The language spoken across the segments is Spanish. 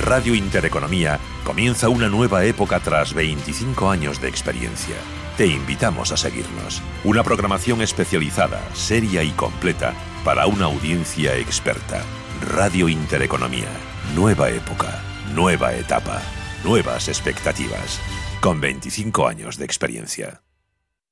Radio Intereconomía comienza una nueva época tras 25 años de experiencia. Te invitamos a seguirnos. Una programación especializada, seria y completa para una audiencia experta. Radio Intereconomía. Nueva época, nueva etapa, nuevas expectativas. Con 25 años de experiencia.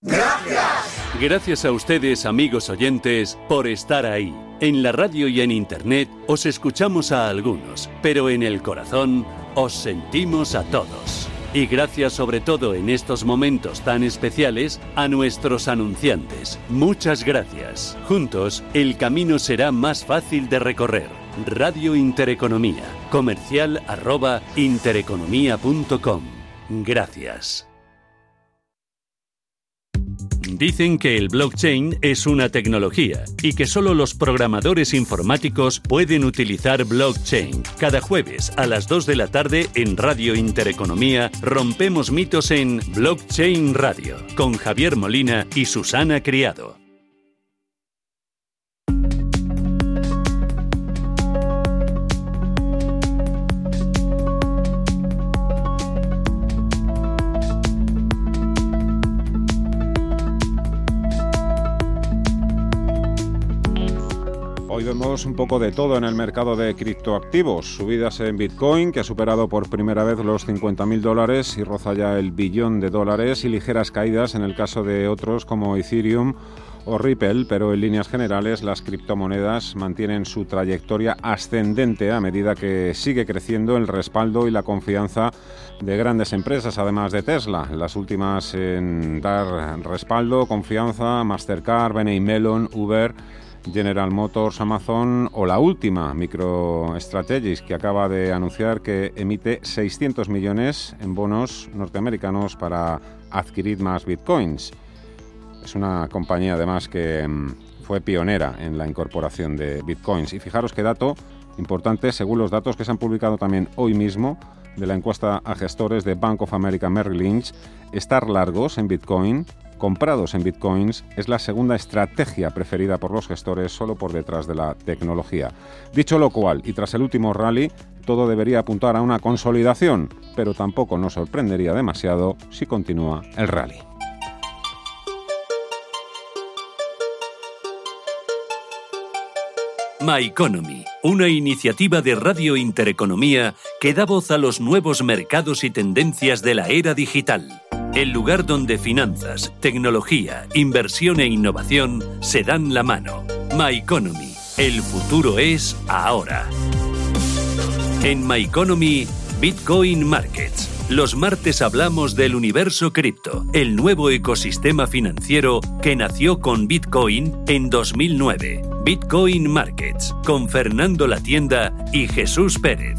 Gracias. Gracias a ustedes, amigos oyentes, por estar ahí. En la radio y en Internet os escuchamos a algunos, pero en el corazón os sentimos a todos. Y gracias sobre todo en estos momentos tan especiales a nuestros anunciantes. Muchas gracias. Juntos, el camino será más fácil de recorrer. Radio Intereconomía. Comercial arroba intereconomía.com. Gracias. Dicen que el blockchain es una tecnología y que solo los programadores informáticos pueden utilizar blockchain. Cada jueves a las 2 de la tarde en Radio Intereconomía rompemos mitos en Blockchain Radio con Javier Molina y Susana Criado. Vemos un poco de todo en el mercado de criptoactivos. Subidas en Bitcoin, que ha superado por primera vez los 50.000 dólares y roza ya el billón de dólares, y ligeras caídas en el caso de otros como Ethereum o Ripple, pero en líneas generales las criptomonedas mantienen su trayectoria ascendente a medida que sigue creciendo el respaldo y la confianza de grandes empresas, además de Tesla. Las últimas en dar respaldo, confianza, Mastercard, Benay Melon, Uber General Motors, Amazon o la última, MicroStrategies, que acaba de anunciar que emite 600 millones en bonos norteamericanos para adquirir más bitcoins. Es una compañía además que mm, fue pionera en la incorporación de bitcoins. Y fijaros qué dato importante, según los datos que se han publicado también hoy mismo de la encuesta a gestores de Bank of America Merrill Lynch, estar largos en bitcoin comprados en bitcoins es la segunda estrategia preferida por los gestores solo por detrás de la tecnología. Dicho lo cual, y tras el último rally, todo debería apuntar a una consolidación, pero tampoco nos sorprendería demasiado si continúa el rally. My Economy, una iniciativa de Radio Intereconomía que da voz a los nuevos mercados y tendencias de la era digital el lugar donde finanzas, tecnología, inversión e innovación se dan la mano. My Economy. El futuro es ahora. En My Economy, Bitcoin Markets. Los martes hablamos del universo cripto, el nuevo ecosistema financiero que nació con Bitcoin en 2009. Bitcoin Markets, con Fernando La Tienda y Jesús Pérez.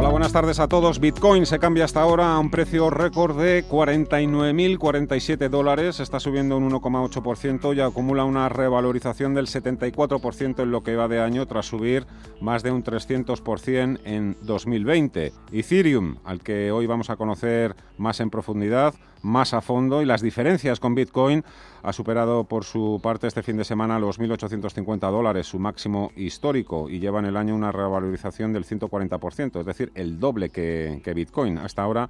Hola, buenas tardes a todos. Bitcoin se cambia hasta ahora a un precio récord de 49.047 dólares. Está subiendo un 1,8% y acumula una revalorización del 74% en lo que va de año tras subir más de un 300% en 2020. Ethereum, al que hoy vamos a conocer más en profundidad, más a fondo y las diferencias con Bitcoin ha superado por su parte este fin de semana los 1.850 dólares, su máximo histórico, y lleva en el año una revalorización del 140%, es decir, el doble que, que Bitcoin. Hasta ahora,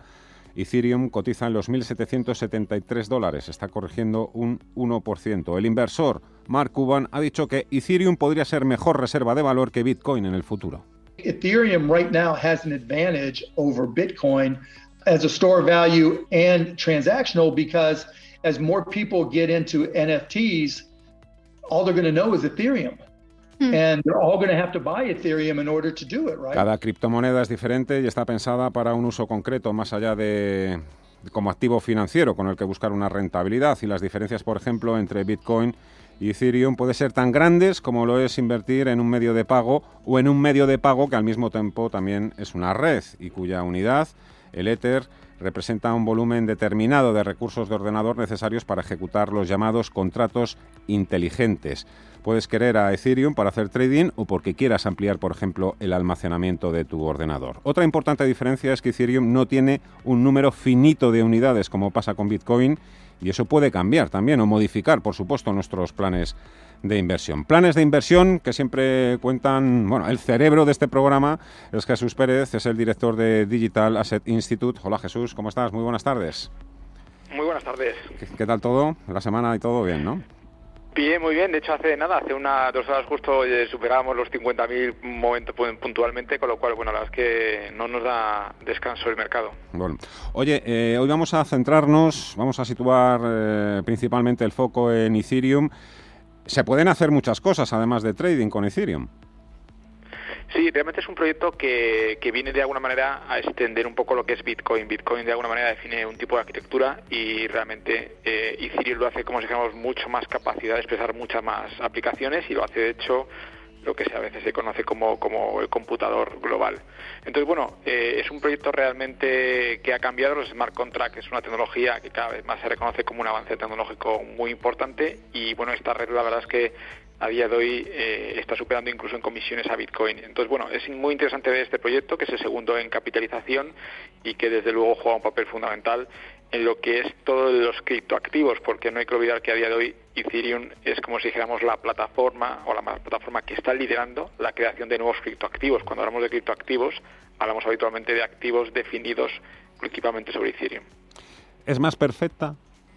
Ethereum cotiza en los 1.773 dólares, está corrigiendo un 1%. El inversor, Mark Cuban, ha dicho que Ethereum podría ser mejor reserva de valor que Bitcoin en el futuro. Ethereum right now has an advantage over Bitcoin as a store value and transactional because as more people get into NFTs, all they're going to know is Ethereum. Hmm. And they're all going to have to buy Ethereum in order to do it, right? Cada criptomoneda es diferente y está pensada para un uso concreto, más allá de como activo financiero con el que buscar una rentabilidad. Y las diferencias, por ejemplo, entre Bitcoin y Ethereum puede ser tan grandes como lo es invertir en un medio de pago o en un medio de pago que al mismo tiempo también es una red y cuya unidad el Ether representa un volumen determinado de recursos de ordenador necesarios para ejecutar los llamados contratos inteligentes. Puedes querer a Ethereum para hacer trading o porque quieras ampliar, por ejemplo, el almacenamiento de tu ordenador. Otra importante diferencia es que Ethereum no tiene un número finito de unidades como pasa con Bitcoin y eso puede cambiar también o modificar, por supuesto, nuestros planes de inversión. Planes de inversión que siempre cuentan, bueno, el cerebro de este programa es Jesús Pérez, es el director de Digital Asset Institute. Hola Jesús, ¿cómo estás? Muy buenas tardes. Muy buenas tardes. ¿Qué, tal todo? La semana y todo bien, ¿no? Bien, muy bien. De hecho, hace nada, hace unas dos horas justo eh, superábamos los 50.000 momentos puntualmente, con lo cual, bueno, la verdad es que no nos da descanso el mercado. Bueno, oye, eh, hoy vamos a centrarnos, vamos a situar eh, principalmente el foco en Ethereum. Se pueden hacer muchas cosas además de trading con Ethereum. Sí, realmente es un proyecto que, que, viene de alguna manera a extender un poco lo que es Bitcoin. Bitcoin de alguna manera define un tipo de arquitectura y realmente eh, Ethereum lo hace como si dijéramos mucho más capacidad de expresar muchas más aplicaciones y lo hace de hecho lo que a veces se conoce como, como el computador global. Entonces, bueno, eh, es un proyecto realmente que ha cambiado los smart contracts, es una tecnología que cada vez más se reconoce como un avance tecnológico muy importante y bueno, esta red la verdad es que a día de hoy eh, está superando incluso en comisiones a Bitcoin. Entonces, bueno, es muy interesante ver este proyecto, que es el segundo en capitalización y que desde luego juega un papel fundamental en lo que es todos los criptoactivos, porque no hay que olvidar que a día de hoy Ethereum es como si dijéramos la plataforma o la plataforma que está liderando la creación de nuevos criptoactivos. Cuando hablamos de criptoactivos, hablamos habitualmente de activos definidos exclusivamente sobre Ethereum. ¿Es más perfecta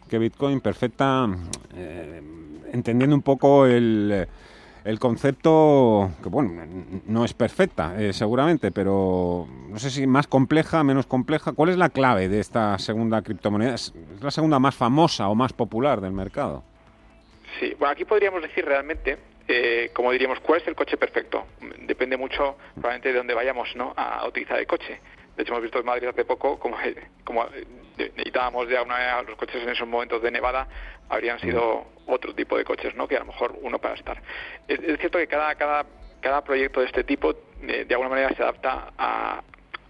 que Bitcoin? Perfecta, eh, entendiendo un poco el el concepto, que bueno, no es perfecta, eh, seguramente, pero no sé si más compleja, menos compleja. ¿Cuál es la clave de esta segunda criptomoneda? ¿Es, la segunda más famosa o más popular del mercado? Sí, bueno, aquí podríamos decir realmente, eh, como diríamos, ¿cuál es el coche perfecto? Depende mucho, probablemente, de dónde vayamos ¿no? a utilizar el coche. De hecho, hemos visto en Madrid hace poco como, como necesitábamos ya una los coches en esos momentos de nevada habrían sido otro tipo de coches, ¿no? Que a lo mejor uno para estar. Es, cierto que cada, cada, cada proyecto de este tipo de, alguna manera se adapta a,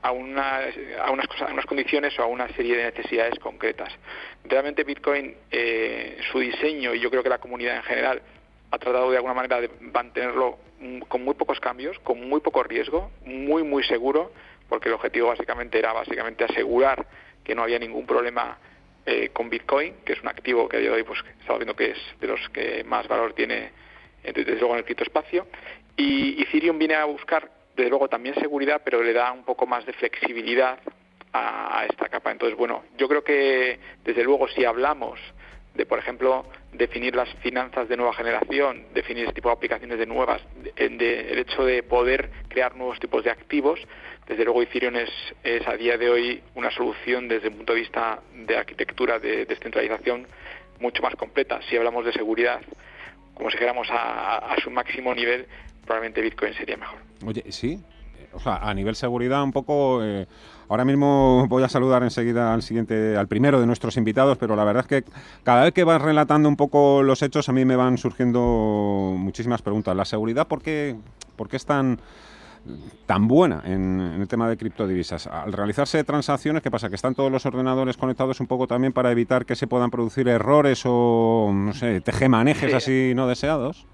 a, una, a, unas cosas, a unas condiciones o a una serie de necesidades concretas. Realmente Bitcoin, eh, su diseño y yo creo que la comunidad en general ha tratado de alguna manera de mantenerlo con muy pocos cambios, con muy poco riesgo, muy muy seguro, porque el objetivo básicamente era básicamente asegurar que no había ningún problema eh, con Bitcoin, que es un activo que a día de hoy pues, estamos viendo que es de los que más valor tiene desde luego en el criptoespacio. Y Ethereum viene a buscar, desde luego, también seguridad, pero le da un poco más de flexibilidad a, esta capa. Entonces, bueno, yo creo que, desde luego, si hablamos de, por ejemplo, definir las finanzas de nueva generación, definir este tipo de aplicaciones de nuevas, el hecho de poder crear nuevos tipos de activos, desde luego Ethereum es, es, a día de hoy una solución desde el punto de vista de arquitectura de descentralización mucho más completa. Si hablamos de seguridad, como si dijéramos a, su máximo nivel, probablemente Bitcoin sería mejor. Oye, sí, o sea, a nivel seguridad un poco... Eh, ahora mismo voy a saludar enseguida al siguiente, al primero de nuestros invitados, pero la verdad es que cada vez que vas relatando un poco los hechos, a mí me van surgiendo muchísimas preguntas. ¿La seguridad por qué, por qué es tan tan buena en, el tema de criptodivisas. Al realizarse transacciones, ¿qué pasa? Que están todos los ordenadores conectados un poco también para evitar que se puedan producir errores o, no sé, tejemanejes así no deseados.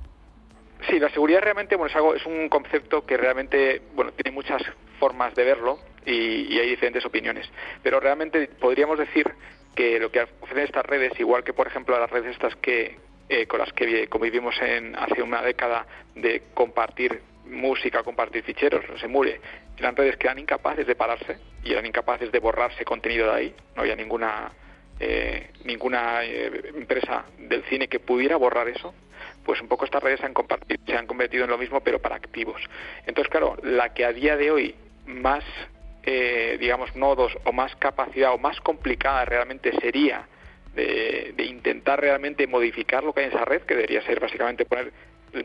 Sí, la seguridad realmente bueno, es, algo, es un concepto que realmente bueno, tiene muchas formas de verlo y, hay diferentes opiniones. Pero realmente podríamos decir que lo que ofrecen estas redes, igual que por ejemplo las redes estas que, eh, con las que convivimos en, hace una década de compartir música, compartir ficheros, se mure, eran redes que eran incapaces de pararse y eran incapaces de borrarse contenido de ahí. No había ninguna eh, ninguna eh, empresa del cine que pudiera borrar eso. Pues un poco estas redes se han, se han convertido en lo mismo, pero para activos. Entonces, claro, la que a día de hoy más, eh, digamos, nodos o más capacidad o más complicada realmente sería de, de, intentar realmente modificar lo que hay en esa red, que debería ser básicamente poner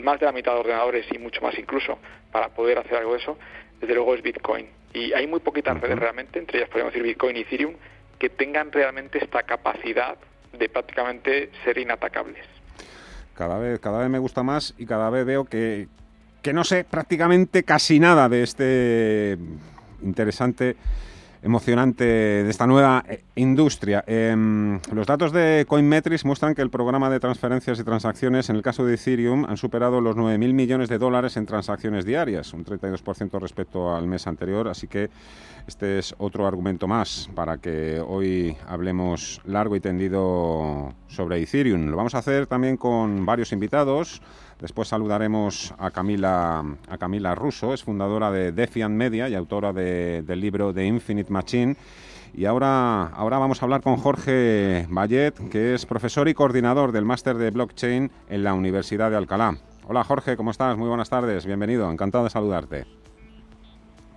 más de la mitad de ordenadores y mucho más incluso para poder hacer algo de eso, desde luego es Bitcoin. Y hay muy poquitas redes realmente, entre ellas podríamos decir Bitcoin y Ethereum, que tengan realmente esta capacidad de prácticamente ser inatacables. Cada vez, cada vez me gusta más y cada vez veo que, que no sé prácticamente casi nada de este interesante emocionante de esta nueva eh, industria. Em, los datos de Coinmetrics muestran que el programa de transferencias y transacciones en el caso de Ethereum han superado los 9.000 millones de dólares en transacciones diarias, un 32% respecto al mes anterior, así que este es otro argumento más para que hoy hablemos largo y tendido sobre Ethereum. Lo vamos a hacer también con varios invitados Después saludaremos a Camila, a Camila Russo, es fundadora de Defiant Media y autora del libro The Infinite Machine. Y ahora, ahora vamos a hablar con Jorge Vallet, que es profesor y coordinador del máster de blockchain en la Universidad de Alcalá. Hola Jorge, ¿cómo estás? Muy buenas tardes, bienvenido, encantado de saludarte.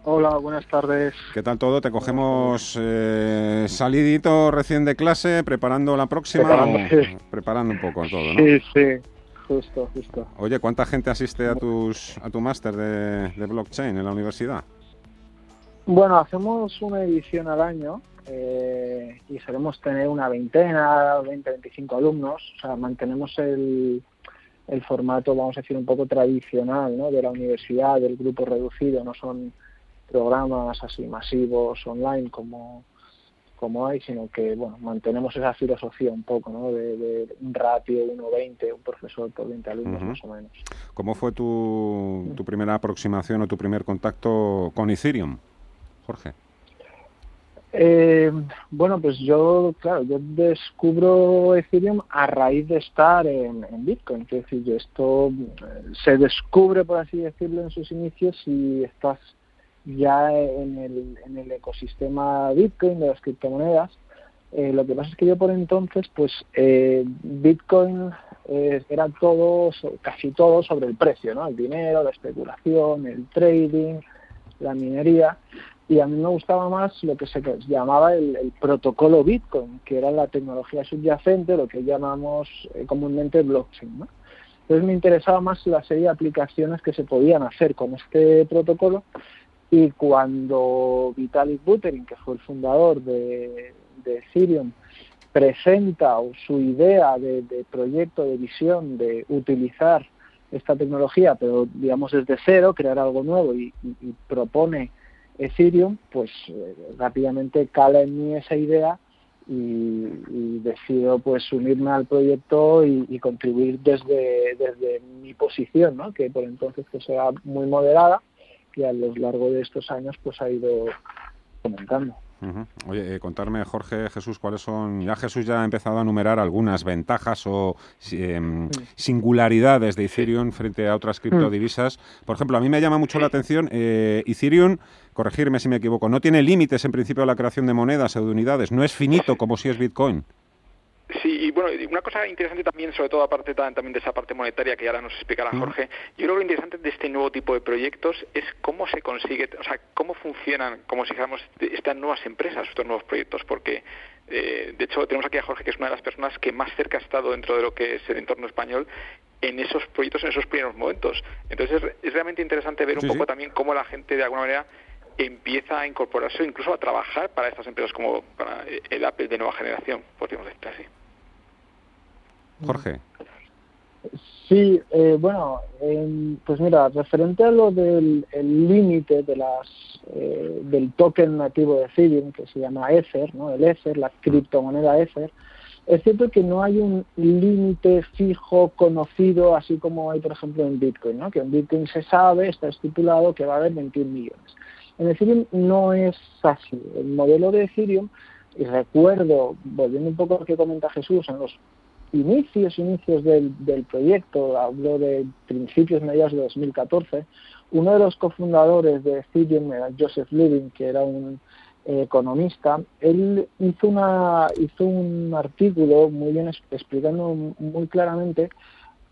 Hola, buenas tardes. ¿Qué tal todo? ¿Te cogemos eh, salidito recién de clase, preparando la próxima? Preparando, un poco todo, ¿no? Sí, sí, justo, justo. Oye, ¿cuánta gente asiste a, tus, a tu máster de, blockchain en la universidad? Bueno, hacemos una edición al año eh, y solemos tener una veintena, 20, 25 alumnos. O sea, mantenemos el, el formato, vamos a decir, un poco tradicional ¿no? de la universidad, del grupo reducido, no son programas así masivos online como, como hay, sino que bueno, mantenemos esa filosofía un poco, ¿no? De, un ratio 1.20, un profesor por 20 alumnos más o menos. ¿Cómo fue tu, tu primera aproximación o tu primer contacto con Ethereum, Jorge? Eh, bueno, pues yo, claro, yo descubro Ethereum a raíz de estar en, Bitcoin. Es decir, esto eh, se descubre, por así decirlo, en sus inicios y estás ya en el, en el ecosistema Bitcoin de las criptomonedas. Eh, lo que pasa es que yo por entonces, pues eh, Bitcoin eh, era todo, casi todo sobre el precio, ¿no? El dinero, la especulación, el trading, la minería. Y a mí me gustaba más lo que se llamaba el, protocolo Bitcoin, que era la tecnología subyacente, lo que llamamos comúnmente blockchain, ¿no? Entonces me interesaba más la serie de aplicaciones que se podían hacer con este protocolo y cuando Vitalik Buterin, que fue el fundador de, Ethereum, presenta su idea de, proyecto, de visión, de utilizar esta tecnología, pero digamos desde cero, crear algo nuevo y, propone Ethereum, pues eh, rápidamente cala en mí esa idea y, decido pues unirme al proyecto y, contribuir desde, desde mi posición, ¿no? que por entonces pues era muy moderada, y a lo largo de estos años pues ha ido comentando. Oye, eh, contarme, Jorge, Jesús, cuáles son. Ya Jesús ya ha empezado a enumerar algunas ventajas o em, singularidades de Ethereum frente a otras criptodivisas. Por ejemplo, a mí me llama mucho la atención, eh, Ethereum, corregirme si me equivoco, no tiene límites en principio a la creación de monedas o de unidades, no es finito como si es Bitcoin. Sí, y bueno, una cosa interesante también, sobre todo aparte también de esa parte monetaria que ahora nos explicará Jorge, yo creo que lo interesante de este nuevo tipo de proyectos es cómo se consigue, o sea, cómo funcionan, como si dijéramos, estas nuevas empresas, estos nuevos proyectos, porque eh, de hecho tenemos aquí a Jorge, que es una de las personas que más cerca ha estado dentro de lo que es el entorno español en esos proyectos, en esos primeros momentos. Entonces es, realmente interesante ver un poco también cómo la gente de alguna manera empieza a incorporarse, incluso a trabajar para estas empresas como para el Apple de nueva generación, podríamos decir así. Jorge. Sí, eh, bueno, pues mira, referente a lo del límite de las eh, del token nativo de Ethereum que se llama Ether, ¿no? El Ether, la criptomoneda Ether, es cierto que no hay un límite fijo conocido, así como hay, por ejemplo, en Bitcoin, ¿no? Que en Bitcoin se sabe, está estipulado que va a haber 21 millones. En Ethereum no es así. El modelo de Ethereum, y recuerdo, volviendo un poco a lo que comenta Jesús, en los inicios, inicios del, del proyecto, hablo de principios, mediados de 2014, uno de los cofundadores de Ethereum era Joseph Lubin, que era un eh, economista, él hizo, una, hizo un artículo muy bien explicando muy claramente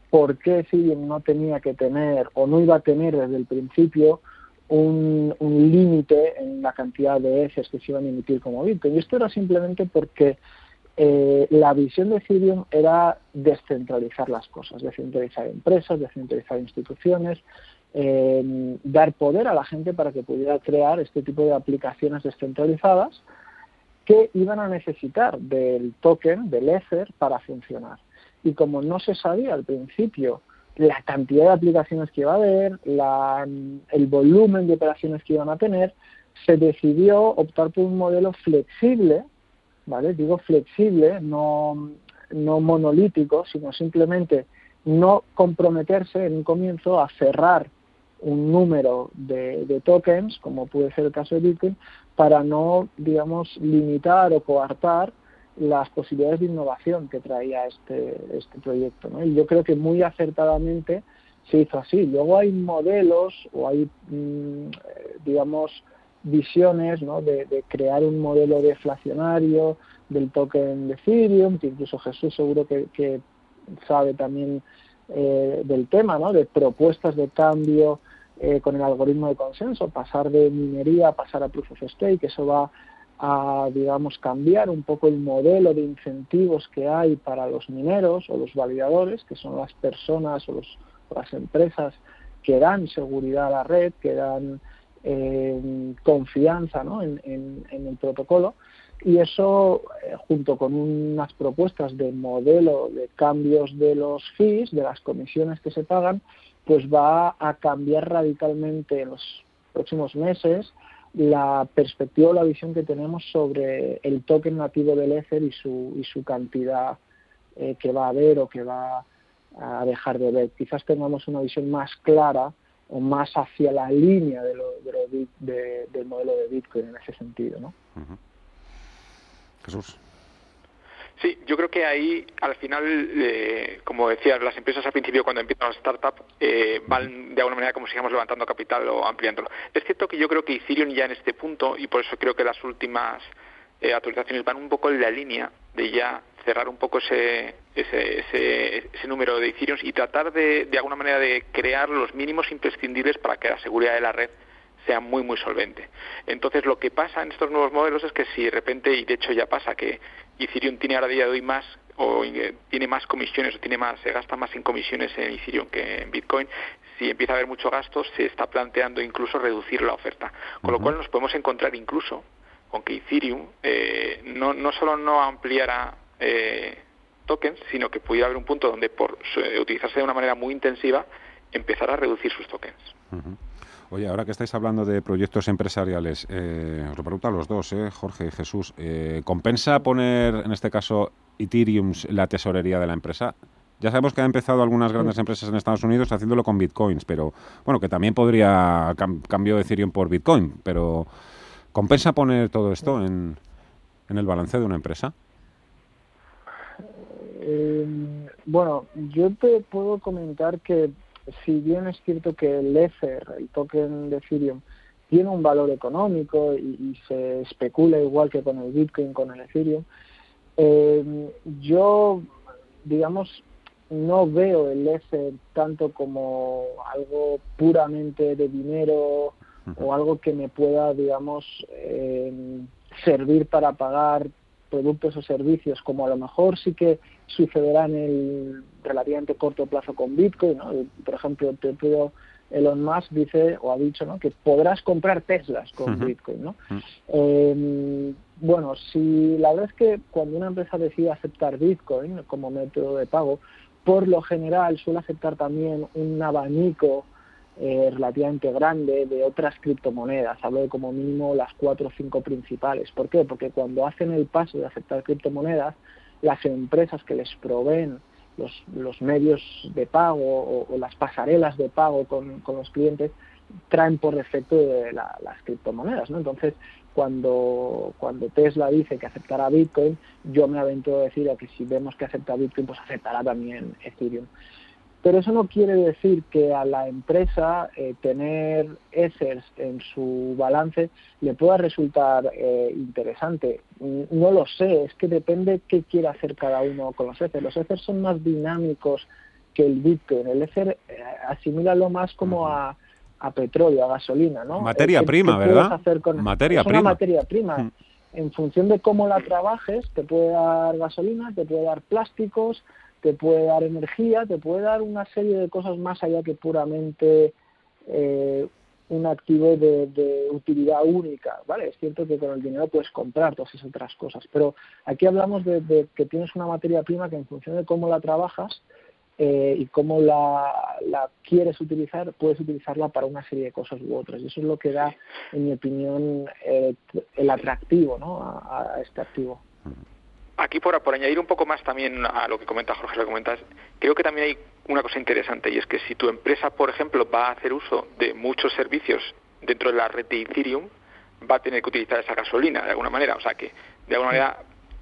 por qué Ethereum no tenía que tener o no iba a tener desde el principio un, límite en la cantidad de heces que se iban a emitir como Bitcoin. Y esto era simplemente porque eh, la visión de Ethereum era descentralizar las cosas, descentralizar empresas, descentralizar instituciones, em, dar poder a la gente para que pudiera crear este tipo de aplicaciones descentralizadas que iban a necesitar del token, del Ether, para funcionar. Y como no se sabía al principio la cantidad de aplicaciones que iba a haber, el volumen de operaciones que iban a tener, se decidió optar por un modelo flexible ¿vale? Digo flexible, no, no monolítico, sino simplemente no comprometerse en un comienzo a cerrar un número de, tokens, como puede ser el caso de Bitcoin, para no, digamos, limitar o coartar las posibilidades de innovación que traía este, este proyecto. Y yo creo que muy acertadamente se hizo así. Luego hay modelos o hay, mm, digamos, visiones ¿no? de, crear un modelo deflacionario del token de Ethereum, que incluso Jesús seguro que, sabe también eh, del tema, ¿no? de propuestas de cambio eh, con el algoritmo de consenso, pasar de minería a pasar a proof of stake, eso va a, digamos, cambiar un poco el modelo de incentivos que hay para los mineros o los validadores, que son las personas o, los, las empresas que dan seguridad a la red, que dan eh, confianza ¿no? en, el protocolo. Y eso, eh, junto con unas propuestas de modelo de cambios de los fees, de las comisiones que se pagan, pues va a cambiar radicalmente en los próximos meses la perspectiva o la visión que tenemos sobre el token nativo del Ether y su, y su cantidad eh, que va a haber o que va a dejar de ver. Quizás tengamos una visión más clara o más hacia la línea de lo, de del modelo de Bitcoin en ese sentido. ¿no? Jesús. Sí, yo creo que ahí al final, eh, como decía, las empresas al principio cuando empiezan las startups eh, van de alguna manera como sigamos levantando capital o ampliándolo. Es cierto que yo creo que Ethereum ya en este punto, y por eso creo que las últimas eh, actualizaciones van un poco en la línea de ya cerrar un poco ese, ese, ese, número de Ethereum y tratar de, de alguna manera de crear los mínimos imprescindibles para que la seguridad de la red sea muy muy solvente. Entonces lo que pasa en estos nuevos modelos es que si de repente, y de hecho ya pasa que Ethereum tiene ahora día de hoy más o eh, tiene más comisiones o tiene más, se gasta más en comisiones en Ethereum que en Bitcoin, si empieza a haber mucho gasto, se está planteando incluso reducir la oferta. Con lo cual nos podemos encontrar incluso con que Ethereum eh, no, no solo no ampliará eh, tokens, sino que pudiera haber un punto donde por utilizarse de una manera muy intensiva empezará a reducir sus tokens. Oye, ahora que estáis hablando de proyectos empresariales, eh, os lo pregunto a los dos, eh, Jorge y Jesús, eh, ¿compensa poner, en este caso, Ethereum la tesorería de la empresa? Ya sabemos que han empezado algunas grandes empresas en Estados Unidos haciéndolo con bitcoins, pero bueno, que también podría cambio Ethereum por bitcoin, pero ¿compensa poner todo esto en, en el balance de una empresa? bueno, yo te puedo comentar que si bien es cierto que el Ether, el token de Ethereum, tiene un valor económico y, se especula igual que con el Bitcoin, con el Ethereum, eh, yo, digamos, no veo el Ether tanto como algo puramente de dinero o algo que me pueda, digamos, eh, servir para pagar productos o servicios, como a lo mejor sí que sucederá en el relativamente corto plazo con Bitcoin. Por ejemplo, te puedo, Elon Musk dice o ha dicho ¿no? que podrás comprar Teslas con Bitcoin. ¿no? Em, bueno, si la verdad es que cuando una empresa decide aceptar Bitcoin como método de pago, por lo general suele aceptar también un abanico eh, relativamente grande de otras criptomonedas. Hablo de como mínimo las cuatro o cinco principales. ¿Por qué? Porque cuando hacen el paso de aceptar criptomonedas, las empresas que les proveen los, los medios de pago o, las pasarelas de pago con, con, los clientes traen por defecto de las criptomonedas. ¿no? Entonces, cuando, cuando Tesla dice que aceptará Bitcoin, yo me aventuro a decir que si vemos que acepta Bitcoin, pues aceptará también Ethereum. Pero eso no quiere decir que a la empresa eh, tener Ethers en su balance le pueda resultar eh, interesante. No lo sé, es que depende qué quiera hacer cada uno con los Ethers. Los Ethers son más dinámicos que el Bitcoin. El Ether eh, asimílalo más como a, petróleo, a gasolina, ¿no? Materia prima, ¿verdad? Hacer con materia es prima. Una materia prima. En función de cómo la trabajes, te puede dar gasolina, te puede dar plásticos, te puede dar energía, te puede dar una serie de cosas más allá que puramente eh, un activo de, utilidad única, ¿vale? Es cierto que con el dinero puedes comprar todas esas otras cosas, pero aquí hablamos de, que tienes una materia prima que en función de cómo la trabajas eh, y cómo la, quieres utilizar, puedes utilizarla para una serie de cosas u otras. Y eso es lo que da, en mi opinión, eh, el atractivo ¿no? a este activo. Aquí por, por añadir un poco más también a lo que comenta Jorge, lo que comentas, creo que también hay una cosa interesante y es que si tu empresa, por ejemplo, va a hacer uso de muchos servicios dentro de la red de Ethereum, va a tener que utilizar esa gasolina de alguna manera. O sea que, de alguna manera,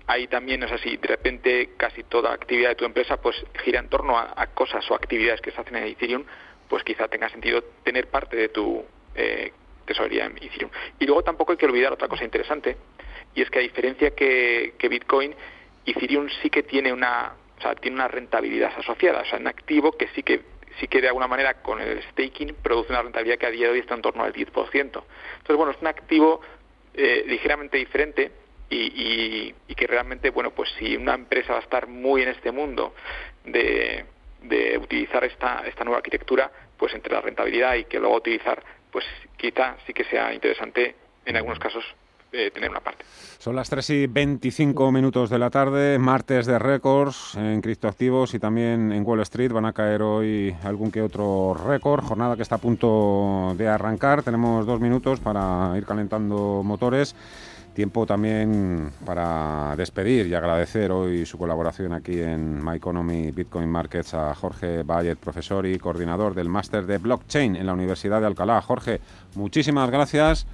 ahí también es así. De repente, casi toda actividad de tu empresa pues gira en torno a, cosas o actividades que se hacen en Ethereum, pues quizá tenga sentido tener parte de tu eh, tesorería en Ethereum. Y luego tampoco hay que olvidar otra cosa interesante, y es que a diferencia que, que Bitcoin, Ethereum sí que tiene una, o sea, tiene una rentabilidad asociada, o sea, un activo que sí que sí que de alguna manera con el staking produce una rentabilidad que a día de hoy está en torno al 10%. Entonces, bueno, es un activo eh, ligeramente diferente y, y, que realmente, bueno, pues si una empresa va a estar muy en este mundo de, de utilizar esta, esta nueva arquitectura, pues entre la rentabilidad y que luego utilizar, pues quizá sí que sea interesante en algunos casos tener una parte. Son las 3 y 25 minutos de la tarde, martes de récords en criptoactivos y también en Wall Street. Van a caer hoy algún que otro récord. Jornada que está a punto de arrancar. Tenemos dos minutos para ir calentando motores. Tiempo también para despedir y agradecer hoy su colaboración aquí en My Economy Bitcoin Markets a Jorge Vallet, profesor y coordinador del máster de blockchain en la Universidad de Alcalá. Jorge, muchísimas gracias,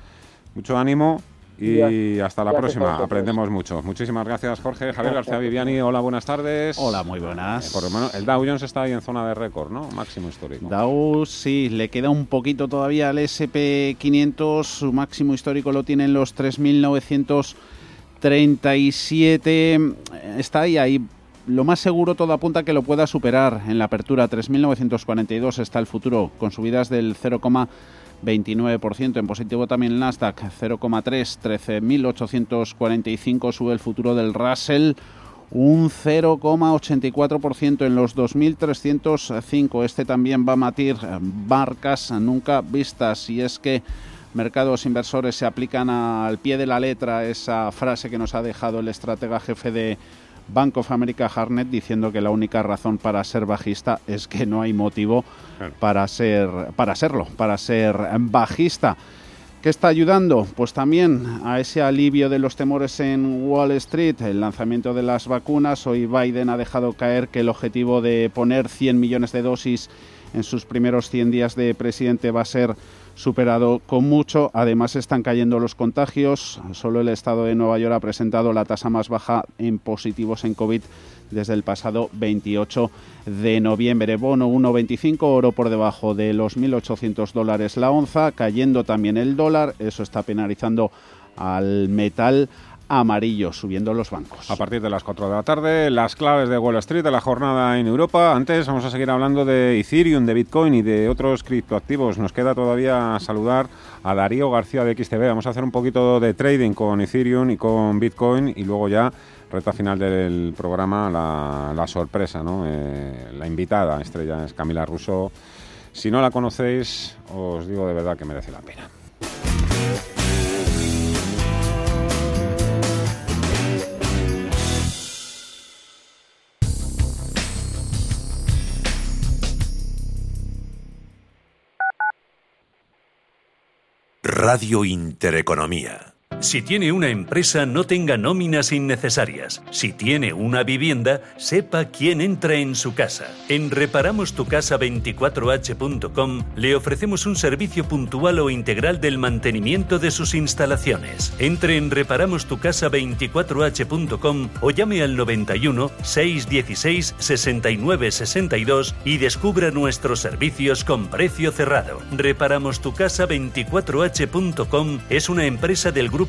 mucho ánimo y hasta la próxima. Aprendemos mucho. Muchísimas gracias, Jorge. Javier García Viviani, hola, buenas tardes. Hola, muy buenas. Eh, por lo menos el Dow Jones está ahí en zona de récord, ¿no? Máximo histórico. Dow, sí, le queda un poquito todavía al SP500. Su máximo histórico lo tiene en los 3.937. Está ahí, ahí. Lo más seguro todo apunta que lo pueda superar en la apertura 3.942 está el futuro con subidas del 0, 29%. En positivo también el Nasdaq, 0,3, 13.845 sube el futuro del Russell. Un 0,84% en los 2.305. Este también va a matir marcas nunca vistas. Y es que mercados inversores se aplican al pie de la letra esa frase que nos ha dejado el estratega jefe de Bank of America Harnett diciendo que la única razón para ser bajista es que no hay motivo para ser para serlo, para ser bajista. ¿Qué está ayudando? Pues también a ese alivio de los temores en Wall Street, el lanzamiento de las vacunas. Hoy Biden ha dejado caer que el objetivo de poner 100 millones de dosis en sus primeros 100 días de presidente va a ser superado con mucho. Además están cayendo los contagios. Solo el estado de Nueva York ha presentado la tasa más baja en positivos en COVID desde el pasado 28 de noviembre. Bono 1,25, oro por debajo de los 1.800 dólares la onza, cayendo también el dólar. Eso está penalizando al metal amarillo subiendo los bancos. A partir de las 4 de la tarde, las claves de Wall Street de la jornada en Europa. Antes vamos a seguir hablando de Ethereum, de Bitcoin y de otros criptoactivos. Nos queda todavía saludar a Darío García de XTV. Vamos a hacer un poquito de trading con Ethereum y con Bitcoin y luego ya, recta final del programa, la, sorpresa, ¿no? Eh, la invitada estrella es Camila Russo. Si no la conocéis, os digo de verdad que merece la pena. Radio Intereconomía. Si tiene una empresa, no tenga nóminas innecesarias. Si tiene una vivienda, sepa quién entra en su casa. En reparamostucasa24h.com le ofrecemos un servicio puntual o integral del mantenimiento de sus instalaciones. Entre en reparamostucasa24h.com o llame al 91 616 69 62 y descubra nuestros servicios con precio cerrado. Reparamostucasa24h.com es una empresa del grupo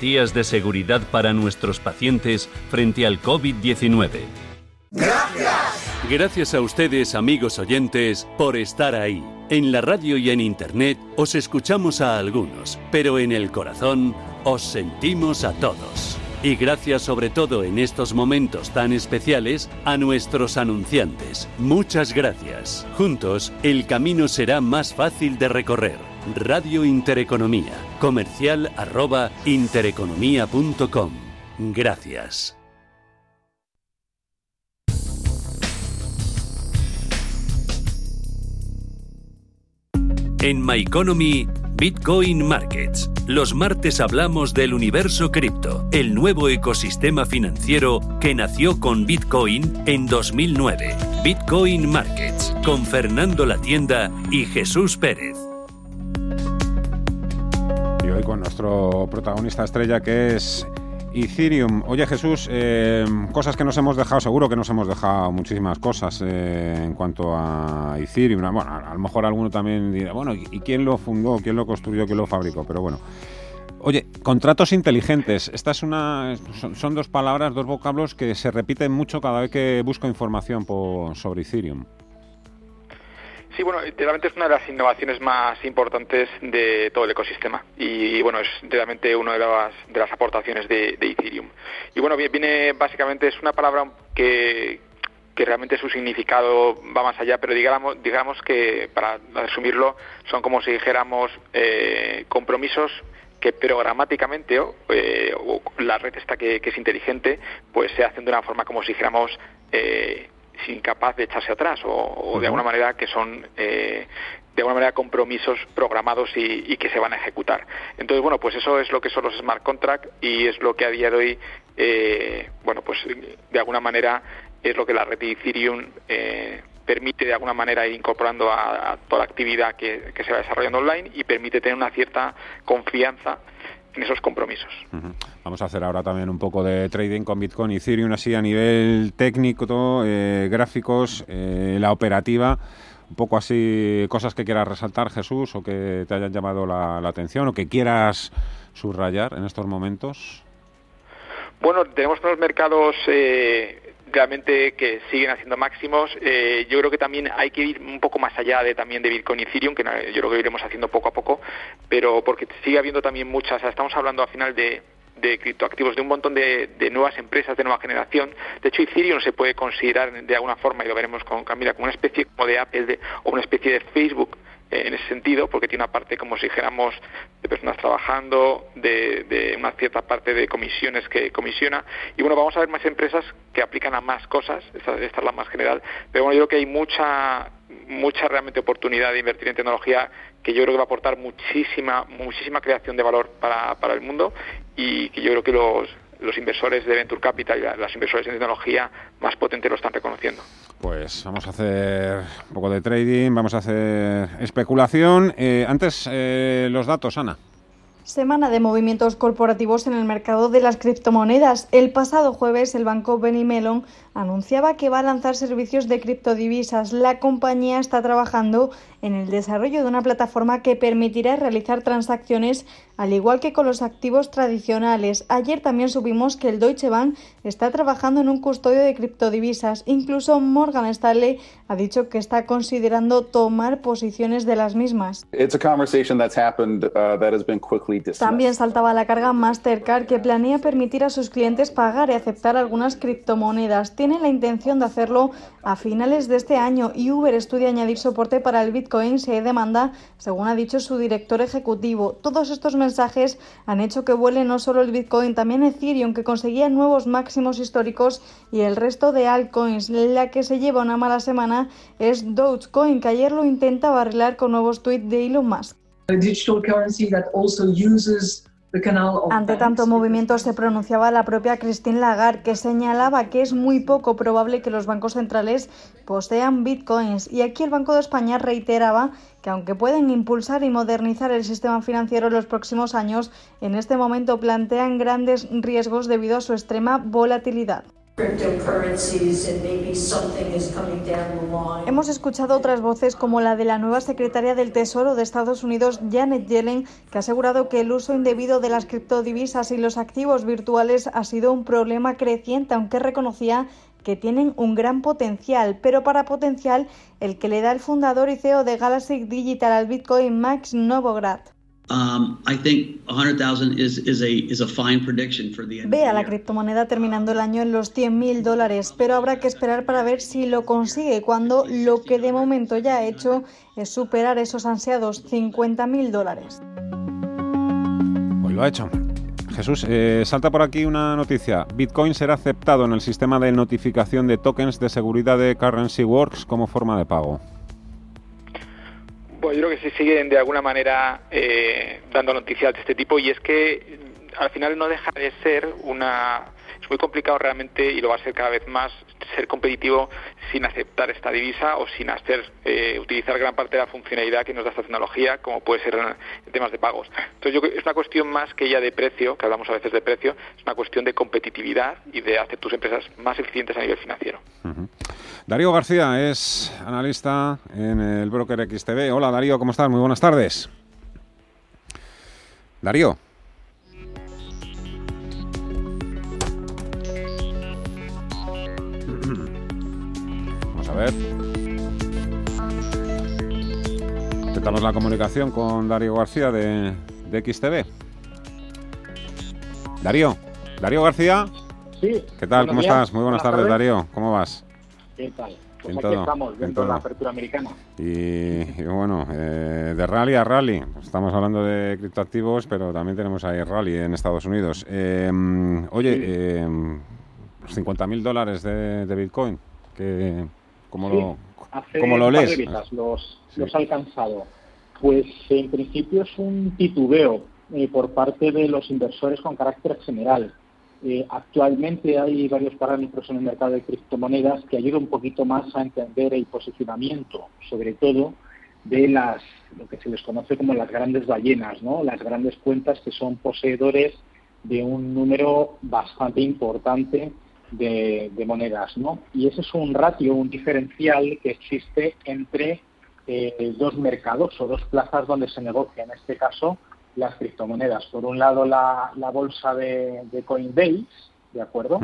de seguridad para nuestros pacientes frente al COVID-19. Gracias. Gracias a ustedes, amigos oyentes, por estar ahí. En la radio y en Internet os escuchamos a algunos, pero en el corazón os sentimos a todos. Y gracias sobre todo en estos momentos tan especiales a nuestros anunciantes. Muchas gracias. Juntos, el camino será más fácil de recorrer. Radio Intereconomía. Comercial arroba intereconomía.com. Gracias. En My Economy, Bitcoin Markets. Los martes hablamos del universo cripto, el nuevo ecosistema financiero que nació con Bitcoin en 2009. Bitcoin Markets, con Fernando La Tienda y Jesús Pérez. Con nuestro protagonista estrella que es Ethereum. Oye Jesús, eh, cosas que nos hemos dejado, seguro que nos hemos dejado muchísimas cosas eh, en cuanto a Ethereum. Bueno, a, lo mejor alguno también dirá, bueno, ¿y quién lo fundó? ¿Quién lo construyó? ¿Quién lo fabricó? Pero bueno. Oye, contratos inteligentes. Esta es una, son, dos palabras, dos vocablos que se repiten mucho cada vez que busco información sobre Ethereum. Sí, bueno, realmente es una de las innovaciones más importantes de todo el ecosistema y, bueno, es realmente una de las, de las aportaciones de, Ethereum. Y bueno, viene básicamente, es una palabra que, que realmente su significado va más allá, pero digamos, digamos que, para resumirlo, son como si dijéramos eh, compromisos que programáticamente eh, o, la red esta que, es inteligente, pues se hacen de una forma como si dijéramos eh, incapaz de echarse atrás o, de alguna manera que son eh, de alguna manera compromisos programados y, que se van a ejecutar. Entonces, bueno, pues eso es lo que son los smart contracts y es lo que a día de hoy, eh, bueno, pues de alguna manera es lo que la red Ethereum eh, permite de alguna manera ir incorporando a, toda la actividad que, que, se va desarrollando online y permite tener una cierta confianza en esos compromisos. Vamos a hacer ahora también un poco de trading con Bitcoin y Ethereum, así a nivel técnico, eh, gráficos, eh, la operativa. Un poco así, cosas que quieras resaltar, Jesús, o que te hayan llamado la, atención, o que quieras subrayar en estos momentos. Bueno, tenemos unos mercados eh, realmente que siguen haciendo máximos. Eh, yo creo que también hay que ir un poco más allá de también de Bitcoin y Ethereum, que yo creo que iremos haciendo poco a poco, pero porque sigue habiendo también muchas, estamos hablando al final de, de criptoactivos, de un montón de, de, nuevas empresas de nueva generación. De hecho, Ethereum se puede considerar de alguna forma, y lo veremos con Camila, como una especie como de Apple o una especie de Facebook en ese sentido, porque tiene una parte, como si dijéramos, de personas trabajando, de, una cierta parte de comisiones que comisiona. Y bueno, vamos a ver más empresas que aplican a más cosas, esta, es la más general, pero bueno, yo creo que hay mucha mucha realmente oportunidad de invertir en tecnología que yo creo que va a aportar muchísima muchísima creación de valor para, para el mundo y que yo creo que los, los inversores de Venture Capital y las inversores en tecnología más potentes lo están reconociendo. Pues vamos a hacer un poco de trading, vamos a hacer especulación. Eh, antes, eh, los datos, Ana. Semana de movimientos corporativos en el mercado de las criptomonedas. El pasado jueves el banco Benny Mellon anunciaba que va a lanzar servicios de criptodivisas. La compañía está trabajando en el desarrollo de una plataforma que permitirá realizar transacciones al igual que con los activos tradicionales. Ayer también supimos que el Deutsche Bank está trabajando en un custodio de criptodivisas. Incluso Morgan Stanley ha dicho que está considerando tomar posiciones de las mismas. También saltaba a la carga Mastercard que planea permitir a sus clientes pagar y aceptar algunas criptomonedas tiene la intención de hacerlo a finales de este año y Uber estudia añadir soporte para el Bitcoin si hay demanda, según ha dicho su director ejecutivo. Todos estos mensajes han hecho que vuele no solo el Bitcoin, también Ethereum, que conseguía nuevos máximos históricos, y el resto de altcoins. La que se lleva una mala semana es Dogecoin, que ayer lo intentaba arreglar con nuevos tweets de Elon Musk. Ante tanto movimiento se pronunciaba la propia Christine Lagarde, que señalaba que es muy poco probable que los bancos centrales posean bitcoins. Y aquí el Banco de España reiteraba que aunque pueden impulsar y modernizar el sistema financiero en los próximos años, en este momento plantean grandes riesgos debido a su extrema volatilidad. Hemos escuchado otras voces como la de la nueva secretaria del Tesoro de Estados Unidos, Janet Yellen, que ha asegurado que el uso indebido de las criptodivisas y los activos virtuales ha sido un problema creciente, aunque reconocía que tienen un gran potencial, pero para potencial el que le da el fundador y CEO de Galaxy Digital al Bitcoin, Max Novogratz. Ve a la criptomoneda terminando el año en los 100.000 dólares, pero habrá que esperar para ver si lo consigue cuando lo que de momento ya ha hecho es superar esos ansiados 50.000 dólares. Hoy lo ha hecho. Jesús, eh, salta por aquí una noticia. Bitcoin será aceptado en el sistema de notificación de tokens de seguridad de Currency Works como forma de pago. Pues yo creo que sí siguen de alguna manera eh, dando noticias de este tipo y es que al final no deja de ser una es muy complicado realmente y lo va a ser cada vez más ser competitivo sin aceptar esta divisa o sin hacer eh, utilizar gran parte de la funcionalidad que nos da esta tecnología, como puede ser en, temas de pagos. Entonces, yo es una cuestión más que ya de precio, que hablamos a veces de precio, es una cuestión de competitividad y de hacer tus empresas más eficientes a nivel financiero. Darío García es analista en el broker XTB. Hola Darío, ¿cómo estás? Muy buenas tardes. Darío. a ver. Intentamos la comunicación con Darío García de, XTV. Darío, Darío García. Sí. ¿Qué tal? ¿Cómo estás? Muy buenas, tardes, Darío. ¿Cómo vas? ¿Qué tal? Pues aquí estamos, dentro de la apertura americana. Y, bueno, eh, de rally a rally. Estamos hablando de criptoactivos, pero también tenemos ahí rally en Estados Unidos. Eh, oye, eh, 50.000 dólares de, de Bitcoin, que ¿Cómo lo, hace ¿cómo lo lees? los, los ha alcanzado. Pues en principio es un titubeo eh, por parte de los inversores con carácter general. Eh, actualmente hay varios parámetros en el mercado de criptomonedas que ayudan un poquito más a entender el posicionamiento, sobre todo de las lo que se les conoce como las grandes ballenas, ¿no? Las grandes cuentas que son poseedores de un número bastante importante de, monedas, ¿no? Y ese es un ratio, un diferencial que existe entre eh, dos mercados o dos plazas donde se negocia, en este caso, las criptomonedas. Por un lado, la, bolsa de, Coinbase, ¿de acuerdo?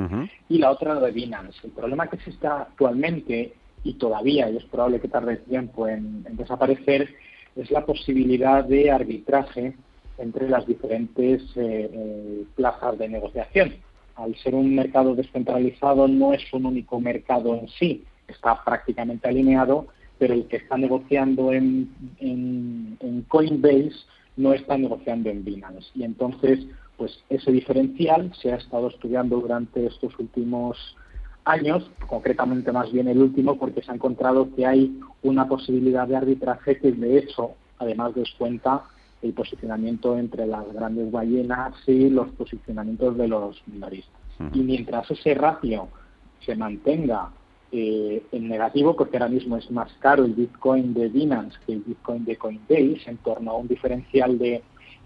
Y la otra, la de Binance. El problema que existe actualmente, y todavía, y es probable que tarde tiempo en, desaparecer, es la posibilidad de arbitraje entre las diferentes eh, eh, plazas de negociación al ser un mercado descentralizado no es un único mercado en sí, está prácticamente alineado, pero el que está negociando en, Coinbase no está negociando en Binance. Y entonces, pues ese diferencial se ha estado estudiando durante estos últimos años, concretamente más bien el último, porque se ha encontrado que hay una posibilidad de arbitraje que de hecho, además descuenta el posicionamiento entre las grandes ballenas y los posicionamientos de los minoristas. Y mientras ese ratio se mantenga eh, en negativo, porque ahora mismo es más caro el Bitcoin de Binance que el Bitcoin de Coinbase, en torno a un diferencial de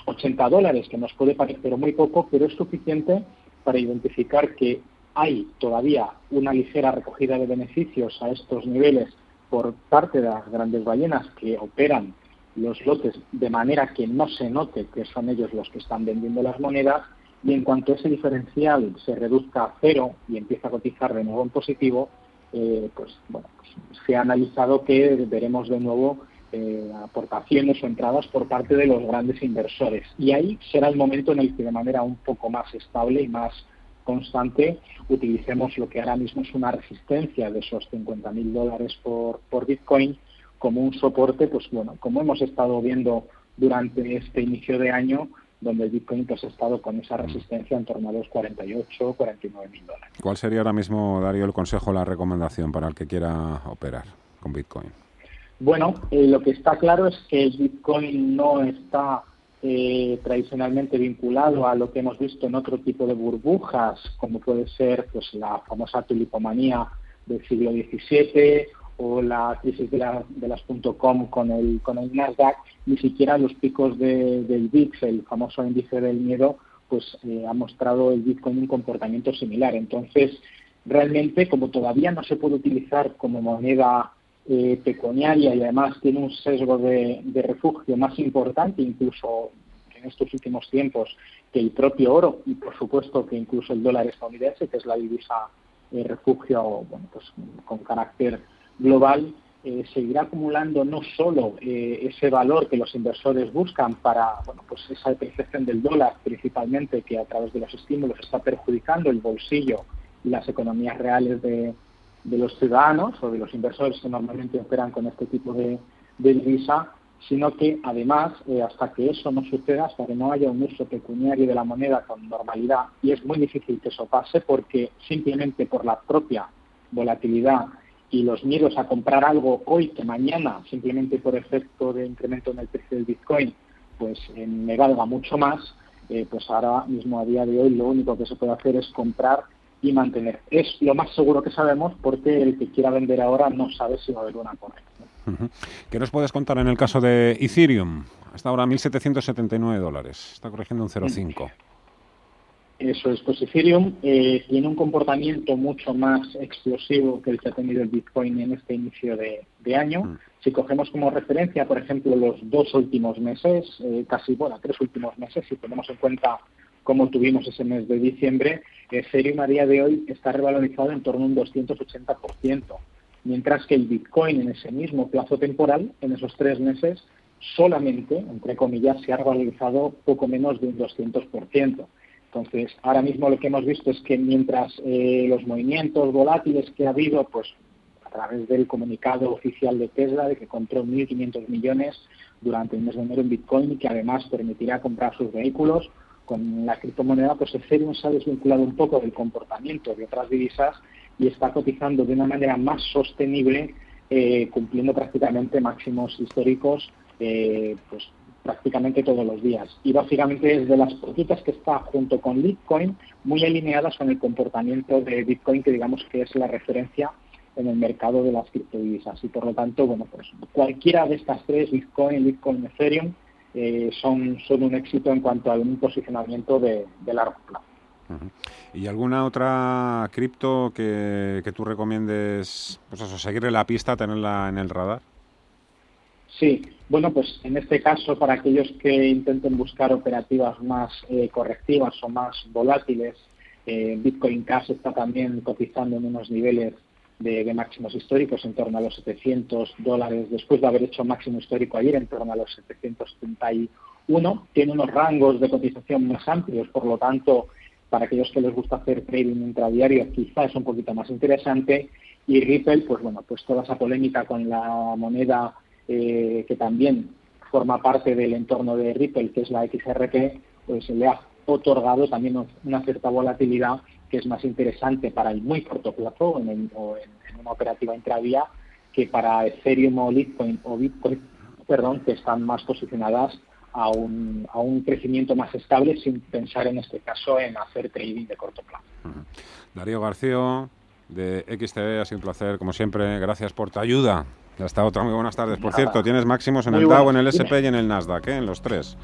80 dólares, que nos puede parecer muy poco, pero es suficiente para identificar que hay todavía una ligera recogida de beneficios a estos niveles por parte de las grandes ballenas que operan los lotes de manera que no se note que son ellos los que están vendiendo las monedas y en cuanto ese diferencial se reduzca a cero y empieza a cotizar de nuevo en positivo, eh, pues bueno, pues se ha analizado que veremos de nuevo eh, aportaciones o entradas por parte de los grandes inversores. Y ahí será el momento en el que de manera un poco más estable y más constante utilicemos lo que ahora mismo es una resistencia de esos 50.000 dólares por, por Bitcoin como un soporte, pues bueno, como hemos estado viendo durante este inicio de año, donde el Bitcoin pues, ha estado con esa resistencia en torno a los 48, 49 mil dólares. ¿Cuál sería ahora mismo, Darío, el consejo, la recomendación para el que quiera operar con Bitcoin? Bueno, eh, lo que está claro es que el Bitcoin no está eh, tradicionalmente vinculado a lo que hemos visto en otro tipo de burbujas, como puede ser pues la famosa tulipomanía del siglo XVII o la crisis de, las .com con el, con el Nasdaq, ni siquiera los picos del VIX, el famoso índice del miedo, pues eh, ha mostrado el Bitcoin un comportamiento similar. Entonces, realmente, como todavía no se puede utilizar como moneda eh, pecuniaria y además tiene un sesgo de, refugio más importante, incluso en estos últimos tiempos, que el propio oro y, por supuesto, que incluso el dólar estadounidense, que es la divisa eh, refugio bueno, pues, con carácter global, eh, seguirá acumulando no solo eh, ese valor que los inversores buscan para bueno, pues esa depreciación del dólar principalmente que a través de los estímulos está perjudicando el bolsillo y las economías reales de, los ciudadanos o de los inversores que normalmente operan con este tipo de, divisa, sino que además, eh, hasta que eso no suceda, hasta que no haya un uso pecuniario de la moneda con normalidad, y es muy difícil que eso pase porque simplemente por la propia volatilidad y los miedos a comprar algo hoy que mañana, simplemente por efecto de incremento en el precio del Bitcoin, pues eh, me valga mucho más, eh, pues ahora mismo a día de hoy lo único que se puede hacer es comprar y mantener. Es lo más seguro que sabemos porque el que quiera vender ahora no sabe si va a haber una corrección. ¿Qué nos puedes contar en el caso de Ethereum? Hasta ahora 1.779 dólares. Está corrigiendo un 0,5. Eso es, pues Ethereum eh, tiene un comportamiento mucho más explosivo que el que ha tenido el Bitcoin en este inicio de, año. Mm. Si cogemos como referencia, por ejemplo, los dos últimos meses, eh, casi, bueno, tres últimos meses, si tenemos en cuenta cómo tuvimos ese mes de diciembre, Ethereum a día de hoy está revalorizado en torno a un 280%, mientras que el Bitcoin en ese mismo plazo temporal, en esos tres meses, solamente, entre comillas, se ha revalorizado poco menos de un 200%. Entonces, ahora mismo lo que hemos visto es que mientras eh, los movimientos volátiles que ha habido, pues a través del comunicado oficial de Tesla de que compró 1.500 millones durante el mes de enero en Bitcoin y que además permitirá comprar sus vehículos, con la criptomoneda, pues Ethereum se ha desvinculado un poco del comportamiento de otras divisas y está cotizando de una manera más sostenible, eh, cumpliendo prácticamente máximos históricos eh, pues prácticamente todos los días. Y básicamente es de las poquitas que está junto con Bitcoin muy alineadas con el comportamiento de Bitcoin, que digamos que es la referencia en el mercado de las criptodivisas. Y por lo tanto, bueno, pues cualquiera de estas tres, Bitcoin, Bitcoin, Ethereum, eh, son, son un éxito en cuanto a un posicionamiento de, largo plazo. ¿Y alguna otra cripto que, que tú recomiendes, pues eso, seguirle la pista, tenerla en el radar? Sí, bueno, pues en este caso, para aquellos que intenten buscar operativas más eh, correctivas o más volátiles, eh, Bitcoin Cash está también cotizando en unos niveles de, máximos históricos en torno a los 700 dólares, después de haber hecho máximo histórico ayer en torno a los 731. Tiene unos rangos de cotización más amplios, por lo tanto, para aquellos que les gusta hacer trading intradiario, quizá es un poquito más interesante. Y Ripple, pues bueno, pues toda esa polémica con la moneda eh, que también forma parte del entorno de Ripple, que es la XRP, pues le ha otorgado también una cierta volatilidad que es más interesante para el muy corto plazo en o en, una operativa intravía que para Ethereum o Bitcoin o Bitcoin, perdón, que están más posicionadas a un, a un crecimiento más estable sin pensar en este caso en hacer trading de corto plazo. Darío García de XTV, ha sido un placer como siempre. Gracias por tu ayuda hasta otra, muy buenas tardes. Por cierto, tienes máximos en el Dow, en el SP y en el Nasdaq, ¿eh? en los tres.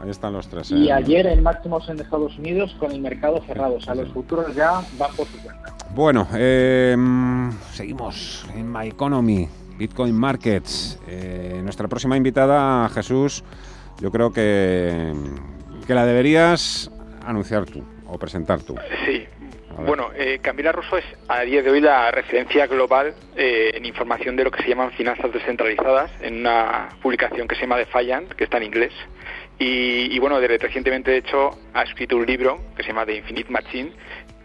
Ahí están los tres. Y ¿eh? ayer en máximos en Estados Unidos con el mercado cerrado. O sea, los futuros ya van por su cuenta. Bueno, em, seguimos en My Economy, Bitcoin Markets. Eh, nuestra próxima invitada, Jesús, yo creo que, que la deberías anunciar tú o presentar tú. Sí, bueno, eh, Camila Russo es a día de hoy la referencia global eh, en información de lo que se llaman finanzas descentralizadas en una publicación que se llama Defiant, que está en inglés. Y, bueno, de, recientemente de hecho ha escrito un libro que se llama The Infinite Machine,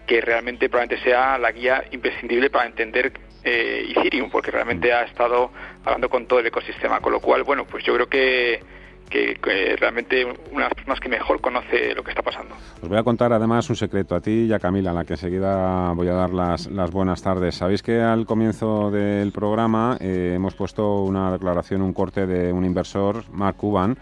que realmente probablemente sea la guía imprescindible para entender eh, Ethereum, porque realmente ha estado hablando con todo el ecosistema. Con lo cual, bueno, pues yo creo que que, realmente una de las personas que mejor conoce lo que está pasando. Os voy a contar además un secreto a ti y a Camila, a la que enseguida voy a dar las, buenas tardes. Sabéis que al comienzo del programa eh, hemos puesto una declaración, un corte de un inversor, Mark Cuban.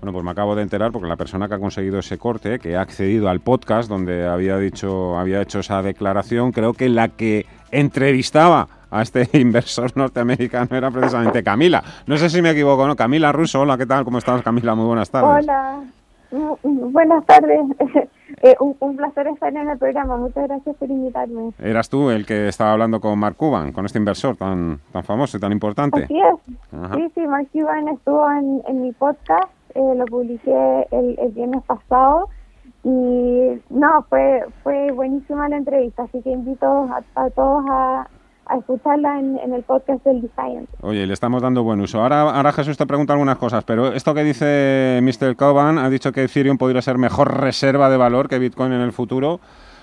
Bueno, pues me acabo de enterar porque la persona que ha conseguido ese corte, que ha accedido al podcast donde había dicho, había hecho esa declaración, creo que la que entrevistaba a este inversor norteamericano era precisamente Camila. No sé si me equivoco, ¿no? Camila Russo, hola, ¿qué tal? ¿Cómo estás, Camila? Muy buenas tardes. Hola, buenas tardes. Eh, un, placer estar en el programa. Muchas gracias por invitarme. Eras tú el que estaba hablando con Mark Cuban, con este inversor tan, tan famoso y tan importante. Así es. Sí, sí, Mark Cuban estuvo en, mi podcast. Eh, lo publiqué el, el viernes pasado. Y no, fue fue buenísima la entrevista, así que invito a todos a, escucharla en, el podcast del Defiant. Oye, le estamos dando buen uso. Ahora, ahora Jesús te pregunta algunas cosas, pero esto que dice Mr. Coban, ha dicho que Ethereum podría ser mejor reserva de valor que Bitcoin en el futuro.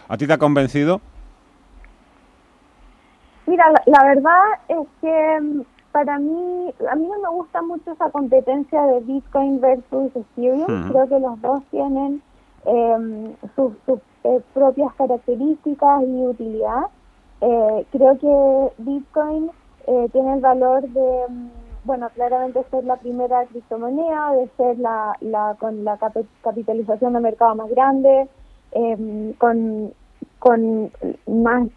¿A ti te ha convencido? Mira, la, verdad es que mm, para mí, a mí no me gusta mucho esa competencia de Bitcoin versus Ethereum. Creo que los dos tienen em, sus, eh, propias características y utilidad. Eh, creo que Bitcoin eh, tiene el valor de, mm, bueno, claramente ser la primera criptomoneda, de ser la, con la capitalización de mercado más grande, em, con, con más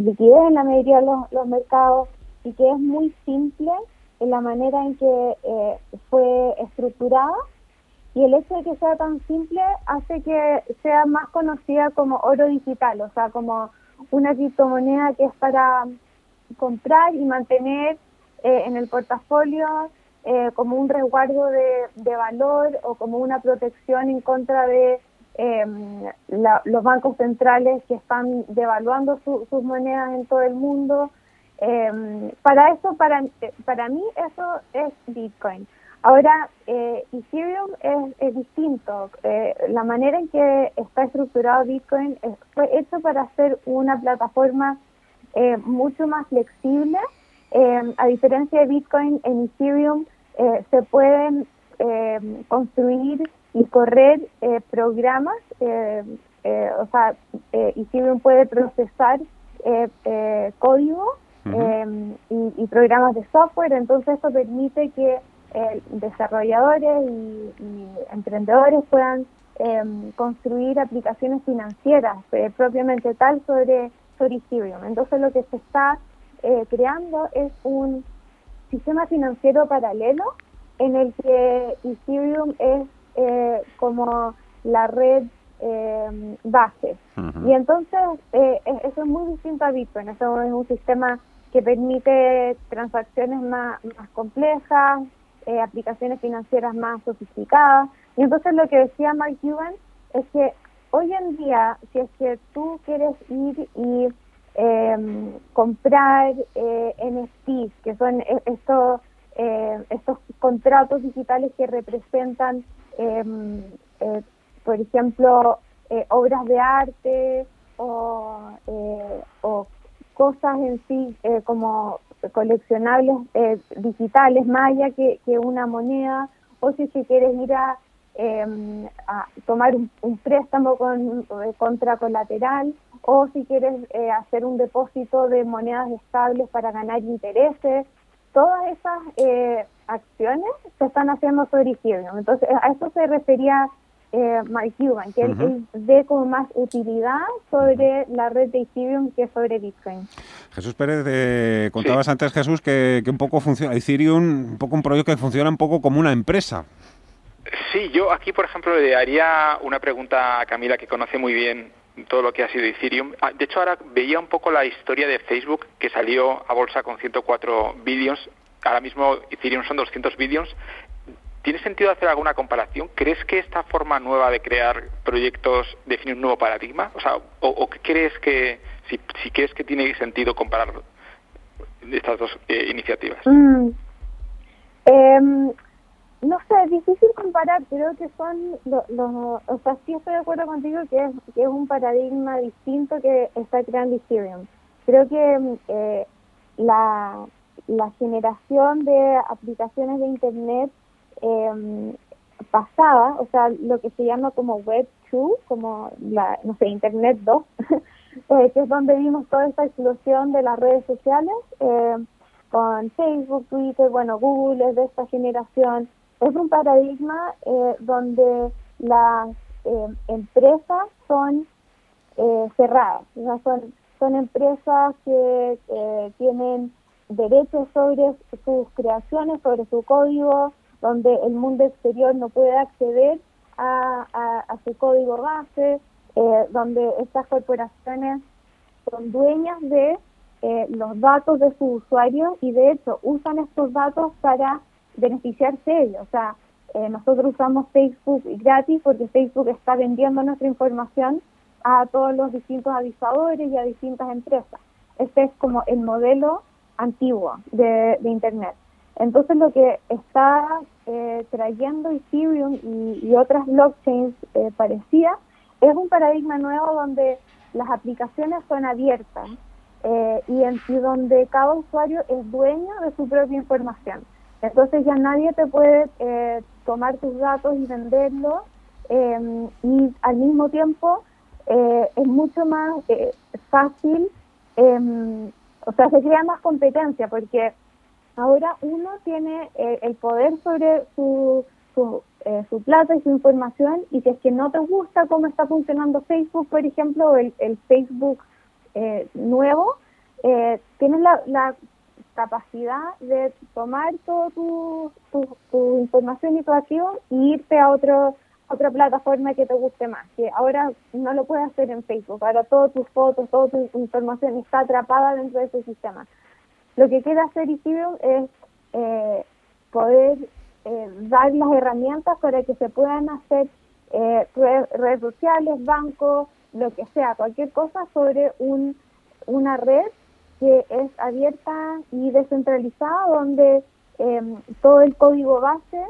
liquidez en la mayoría de los, mercados y que es muy simple en la manera en que fue estructurada y el hecho de que sea tan simple hace que sea más conocida como oro digital, o sea, como una criptomoneda que es para comprar y mantener eh, en el portafolio como un resguardo de, valor o como una protección en contra de eh, los bancos centrales que están devaluando sus monedas en todo el mundo. Em, para eso, para, para mí, eso es Bitcoin. Ahora, eh, Ethereum es, es distinto. Eh, la manera en que está estructurado Bitcoin fue hecho para ser una plataforma eh, mucho más flexible. Em, a diferencia de Bitcoin, en Ethereum se pueden construir y correr eh, programas, eh, eh, o sea, Ethereum puede procesar código y, programas de software, entonces eso permite que desarrolladores y, emprendedores puedan construir aplicaciones financieras propiamente tal sobre, sobre Ethereum. Entonces lo que se está creando es un sistema financiero paralelo en el que Ethereum es eh, como la red eh, base. Y entonces eh, eso es muy distinto a Bitcoin, eso es un sistema que permite transacciones más, más complejas, aplicaciones financieras más sofisticadas. Y entonces lo que decía Mark Cuban es que hoy en día, si es que tú quieres ir y comprar NFTs, que son estos, estos contratos digitales que representan Em, eh, por ejemplo, eh, obras de arte o, eh, o cosas en sí como coleccionables digitales, maya que, que, una moneda, o si, si quieres ir a, em, a tomar un, préstamo con, contra colateral, o si quieres hacer un depósito de monedas estables para ganar intereses, todas esas eh, acciones se están haciendo sobre Ethereum. Entonces, a eso se refería eh, Mike Cuban, que él, ve como más utilidad sobre la red de Ethereum que sobre Bitcoin. Jesús Pérez, eh, contabas antes, Jesús, que, que, un poco funciona Ethereum, un poco un proyecto que funciona un poco como una empresa. Sí, yo aquí, por ejemplo, le haría una pregunta a Camila, que conoce muy bien todo lo que ha sido Ethereum. Ah, de hecho, ahora veía un poco la historia de Facebook, que salió a bolsa con 104 billions. Ahora mismo Ethereum son 200 billions. ¿Tiene sentido hacer alguna comparación? ¿Crees que esta forma nueva de crear proyectos define un nuevo paradigma? O sea, ¿o, crees que, si, si, crees que tiene sentido comparar estas dos eh, iniciativas? Mm. Em, no sé, es difícil comparar, creo que son los, o sea, sí estoy de acuerdo contigo que es, que es un paradigma distinto que está creando Ethereum. Creo que eh, la, la generación de aplicaciones de Internet eh, pasada, o sea, lo que se llama como Web 2, como la, no sé, Internet 2, eh, que es donde vimos toda esta explosión de las redes sociales, eh, con Facebook, Twitter, bueno, Google es de esta generación, es un paradigma eh, donde las eh, empresas son eh, cerradas, son, son empresas que tienen derechos sobre sus creaciones, sobre su código, donde el mundo exterior no puede acceder a, su código base, donde estas corporaciones son dueñas de los datos de sus usuarios y de hecho usan estos datos para beneficiarse ellos. O sea, eh, nosotros usamos Facebook gratis porque Facebook está vendiendo nuestra información a todos los distintos avisadores y a distintas empresas. este es como el modelo antiguo de, Internet. Entonces lo que está eh, trayendo Ethereum y, otras blockchains eh, parecidas es un paradigma nuevo donde las aplicaciones son abiertas eh, y, en, donde cada usuario es dueño de su propia información. Entonces ya nadie te puede tomar tus datos y venderlos em, y al mismo tiempo es mucho más fácil, em, o sea, se crea más competencia porque ahora uno tiene el poder sobre su, su, su, plata y su información y si es que no te gusta cómo está funcionando Facebook, por ejemplo, el, el Facebook nuevo, tienes la, la capacidad de tomar toda tu, tu, información y tu acción y irte a otro otra plataforma que te guste más, que ahora no lo puedes hacer en Facebook, ahora todas tus fotos, toda tu información está atrapada dentro de ese sistema. Lo que quiere hacer Ethereum es eh, poder eh, dar las herramientas para que se puedan hacer eh, redes sociales, bancos, lo que sea, cualquier cosa sobre un, una red que es abierta y descentralizada, donde em, todo el código base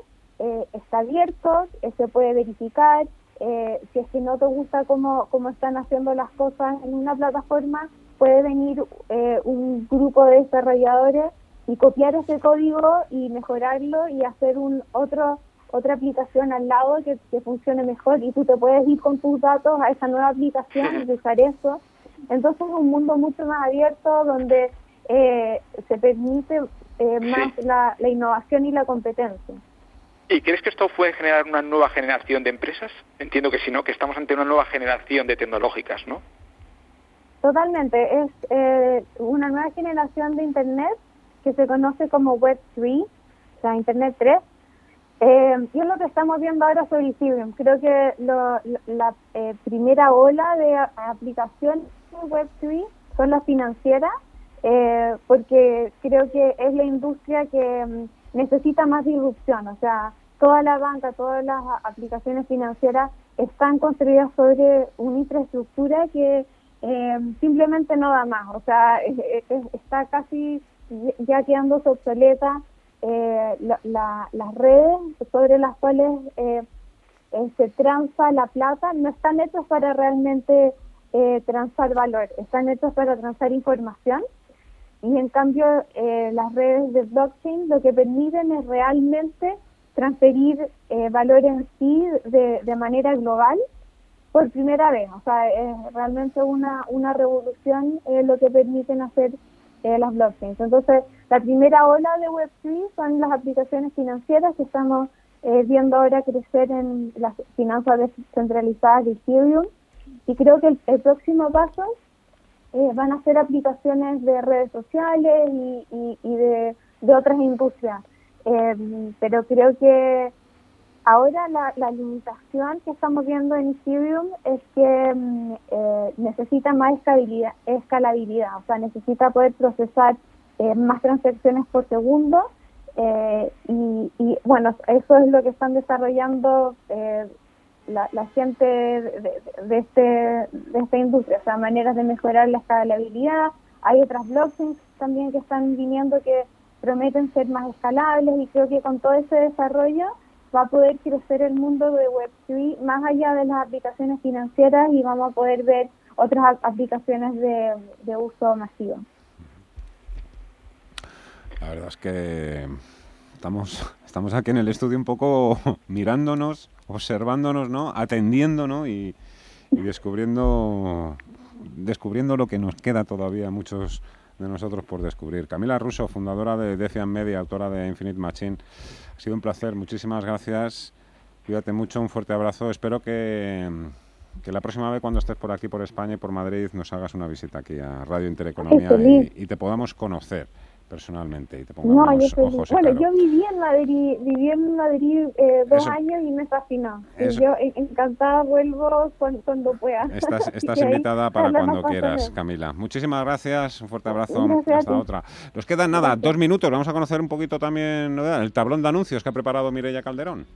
está abierto, se puede verificar. Si es que no te gusta cómo, cómo están haciendo las cosas en una plataforma, puede venir un grupo de desarrolladores y copiar ese código y mejorarlo y hacer un otro otra aplicación al lado que, que funcione mejor y tú te puedes ir con tus datos a esa nueva aplicación y usar eso entonces es un mundo mucho más abierto donde eh, se permite eh, más la, innovación y la competencia. ¿Y crees que esto puede generar una nueva generación de empresas? Entiendo que sí, ¿no? Que estamos ante una nueva generación de tecnológicas, ¿no? Totalmente. Es eh, una nueva generación de Internet que se conoce como Web 3, o sea, Internet 3. Eh, y es lo que estamos viendo ahora sobre Ethereum. Creo que la primera ola de aplicación Web3 son las financieras, eh, porque creo que es la industria que mm, necesita más disrupción. O sea, toda la banca, todas las aplicaciones financieras están construidas sobre una infraestructura que eh, simplemente no da más. O sea, está casi ya quedándose obsoleta. Eh, las redes sobre las cuales se transa la plata no están hechas para realmente eh, transar valor, están hechos para transar información y en cambio eh, las redes de blockchain lo que permiten es realmente transferir eh, valor en sí de, manera global por primera vez. O sea, es realmente una, una revolución eh, lo que permiten hacer eh, las blockchains. Entonces, la primera ola de Web3 son las aplicaciones financieras que estamos viendo ahora crecer en las finanzas descentralizadas de Ethereum y creo que el, próximo paso eh, van a ser aplicaciones de redes sociales y, y, de, otras industrias. Eh, pero creo que ahora la, la, limitación que estamos viendo en Ethereum es que mm, eh, necesita más escalabilidad, escalabilidad, o sea, necesita poder procesar más transacciones por segundo. y, y, bueno, eso es lo que están desarrollando la, gente de, este, de esta industria, o sea, maneras de mejorar la escalabilidad. Hay otras blockchains también que están viniendo que prometen ser más escalables y creo que con todo ese desarrollo va a poder crecer el mundo de Web3 más allá de las aplicaciones financieras y vamos a poder ver otras aplicaciones de, uso masivo. La verdad es que estamos, estamos aquí en el estudio un poco mirándonos observándonos, ¿no? Atendiendo, Y, descubriendo, descubriendo lo que nos queda todavía muchos de nosotros por descubrir. Camila Russo, fundadora de Defiant Media, autora de Infinite Machine. Ha sido un placer, muchísimas gracias. Cuídate mucho, un fuerte abrazo. Espero que, que la próxima vez cuando estés por aquí, por España y por Madrid, nos hagas una visita aquí a Radio Intereconomía y te podamos conocer personalmente y te pongo no, yo Bueno, yo viví en Madrid, viví en Madrid eh, dos años y me fascinó. yo encantada vuelvo cuando, pueda. Estás, estás invitada para cuando quieras, Camila. Muchísimas gracias, un fuerte abrazo. Hasta otra. Nos quedan nada, dos minutos. Vamos a conocer un poquito también el tablón de anuncios que ha preparado Mireia Calderón.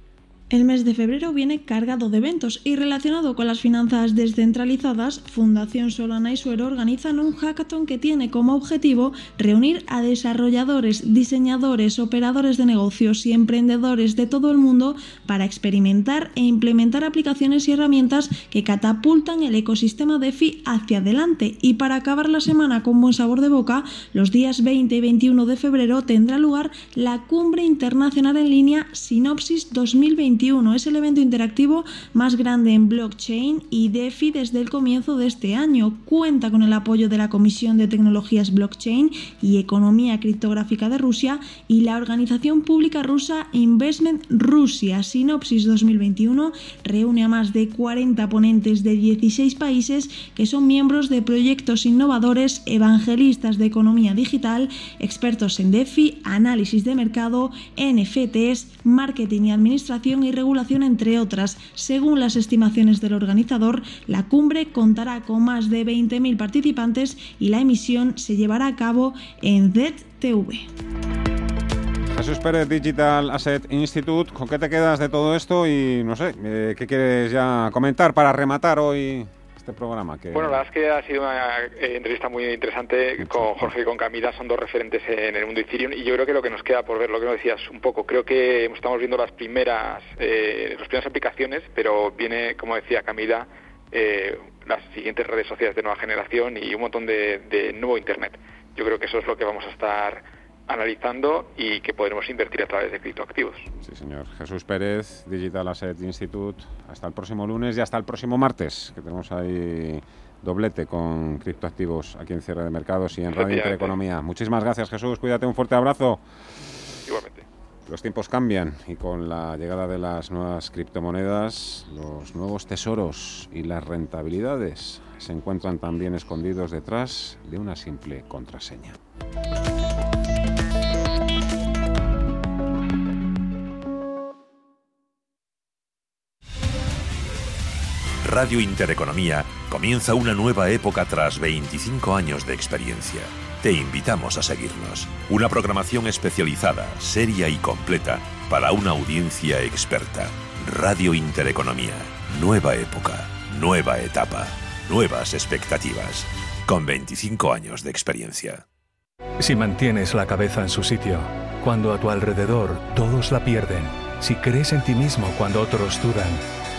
El mes de febrero viene cargado de eventos y relacionado con las finanzas descentralizadas, Fundación Solana y Suero organizan un hackathon que tiene como objetivo reunir a desarrolladores, diseñadores, operadores de negocios y emprendedores de todo el mundo para experimentar e implementar aplicaciones y herramientas que catapultan el ecosistema DeFi hacia adelante. Y para acabar la semana con buen sabor de boca, los días 20 y 21 de febrero tendrá lugar la Cumbre Internacional en línea Sinopsis 2020 es el evento interactivo más grande en blockchain y DeFi desde el comienzo de este año. Cuenta con el apoyo de la Comisión de Tecnologías Blockchain y Economía Criptográfica de Rusia y la organización pública rusa Investment Rusia. Sinopsis 2021 reúne a más de 40 ponentes de 16 países que son miembros de proyectos innovadores, evangelistas de economía digital, expertos en DeFi, análisis de mercado, NFTs, marketing y administración y regulación, entre otras. Según las estimaciones del organizador, la cumbre contará con más de 20.000 participantes y la emisión se llevará a cabo en ZTV. Jesús Pérez, Digital Asset Institute, ¿con qué te quedas de todo esto? Y no sé, eh, ¿qué quieres ya comentar para rematar hoy este programa? Que... Bueno, la verdad es que ha sido una eh, entrevista muy interesante con Jorge y con Camila, son dos referentes en el mundo de Ethereum y yo creo que lo que nos queda por ver, lo que nos decías un poco, creo que estamos viendo las primeras, eh, las primeras aplicaciones, pero viene, como decía Camila, eh, las siguientes redes sociales de nueva generación y un montón de, de nuevo Internet. Yo creo que eso es lo que vamos a estar analizando y que podremos invertir a través de criptoactivos. Sí, señor. Jesús Pérez, Digital Asset Institute. Hasta el próximo lunes y hasta el próximo martes, que tenemos ahí doblete con criptoactivos aquí en Cierre de Mercados y en Radio Intereconomía. Muchísimas gracias, Jesús. Cuídate, un fuerte abrazo. Igualmente. Los tiempos cambian y con la llegada de las nuevas criptomonedas, los nuevos tesoros y las rentabilidades se encuentran también escondidos detrás de una simple contraseña. Radio Intereconomía comienza una nueva época tras 25 años de experiencia. Te invitamos a seguirnos. Una programación especializada, seria y completa para una audiencia experta. Radio Intereconomía. Nueva época, nueva etapa, nuevas expectativas. Con 25 años de experiencia. Si mantienes la cabeza en su sitio, cuando a tu alrededor todos la pierden, si crees en ti mismo cuando otros dudan,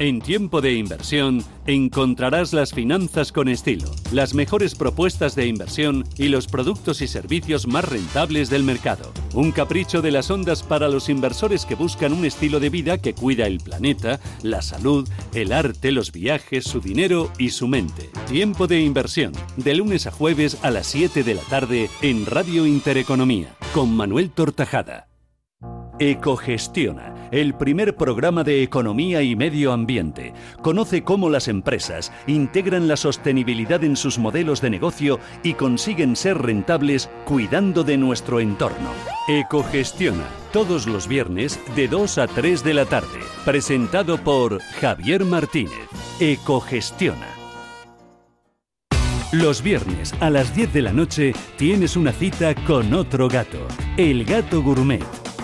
En tiempo de inversión encontrarás las finanzas con estilo, las mejores propuestas de inversión y los productos y servicios más rentables del mercado. Un capricho de las ondas para los inversores que buscan un estilo de vida que cuida el planeta, la salud, el arte, los viajes, su dinero y su mente. Tiempo de inversión, de lunes a jueves a las 7 de la tarde en Radio Intereconomía, con Manuel Tortajada. Ecogestiona, el primer programa de economía y medio ambiente. Conoce cómo las empresas integran la sostenibilidad en sus modelos de negocio y consiguen ser rentables cuidando de nuestro entorno. Ecogestiona, todos los viernes de 2 a 3 de la tarde. Presentado por Javier Martínez. Ecogestiona. Los viernes a las 10 de la noche tienes una cita con otro gato, el gato gourmet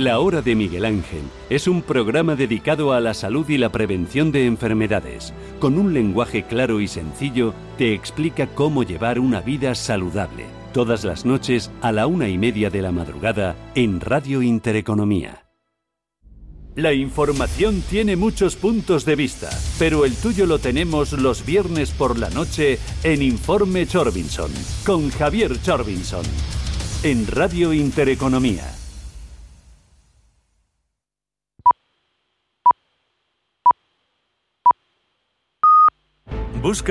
La Hora de Miguel Ángel es un programa dedicado a la salud y la prevención de enfermedades. Con un lenguaje claro y sencillo, te explica cómo llevar una vida saludable. Todas las noches a la una y media de la madrugada en Radio Intereconomía. La información tiene muchos puntos de vista, pero el tuyo lo tenemos los viernes por la noche en Informe Chorbinson, con Javier Chorbinson, en Radio Intereconomía. Busca